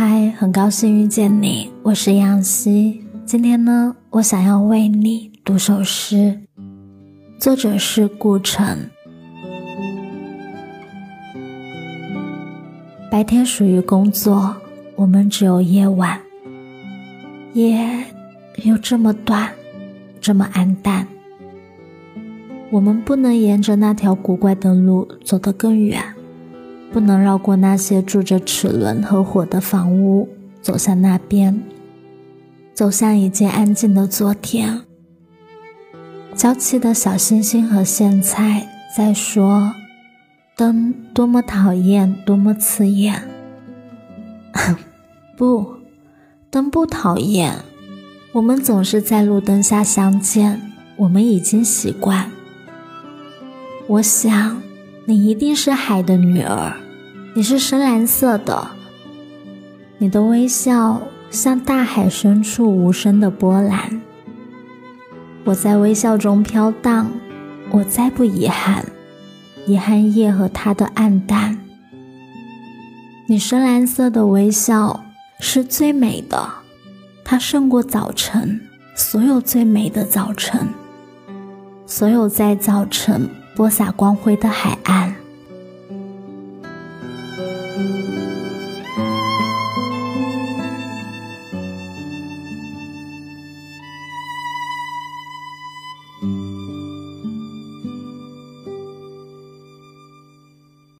嗨，很高兴遇见你，我是杨希。今天呢，我想要为你读首诗，作者是顾城。白天属于工作，我们只有夜晚，夜又这么短，这么暗淡。我们不能沿着那条古怪的路走得更远。不能绕过那些住着齿轮和火的房屋，走向那边，走向一件安静的昨天。娇气的小星星和苋菜在说：“灯多么讨厌，多么刺眼。”不，灯不讨厌。我们总是在路灯下相见，我们已经习惯。我想。你一定是海的女儿，你是深蓝色的，你的微笑像大海深处无声的波澜。我在微笑中飘荡，我再不遗憾，遗憾夜和它的暗淡。你深蓝色的微笑是最美的，它胜过早晨，所有最美的早晨，所有在早晨。播撒光辉的海岸。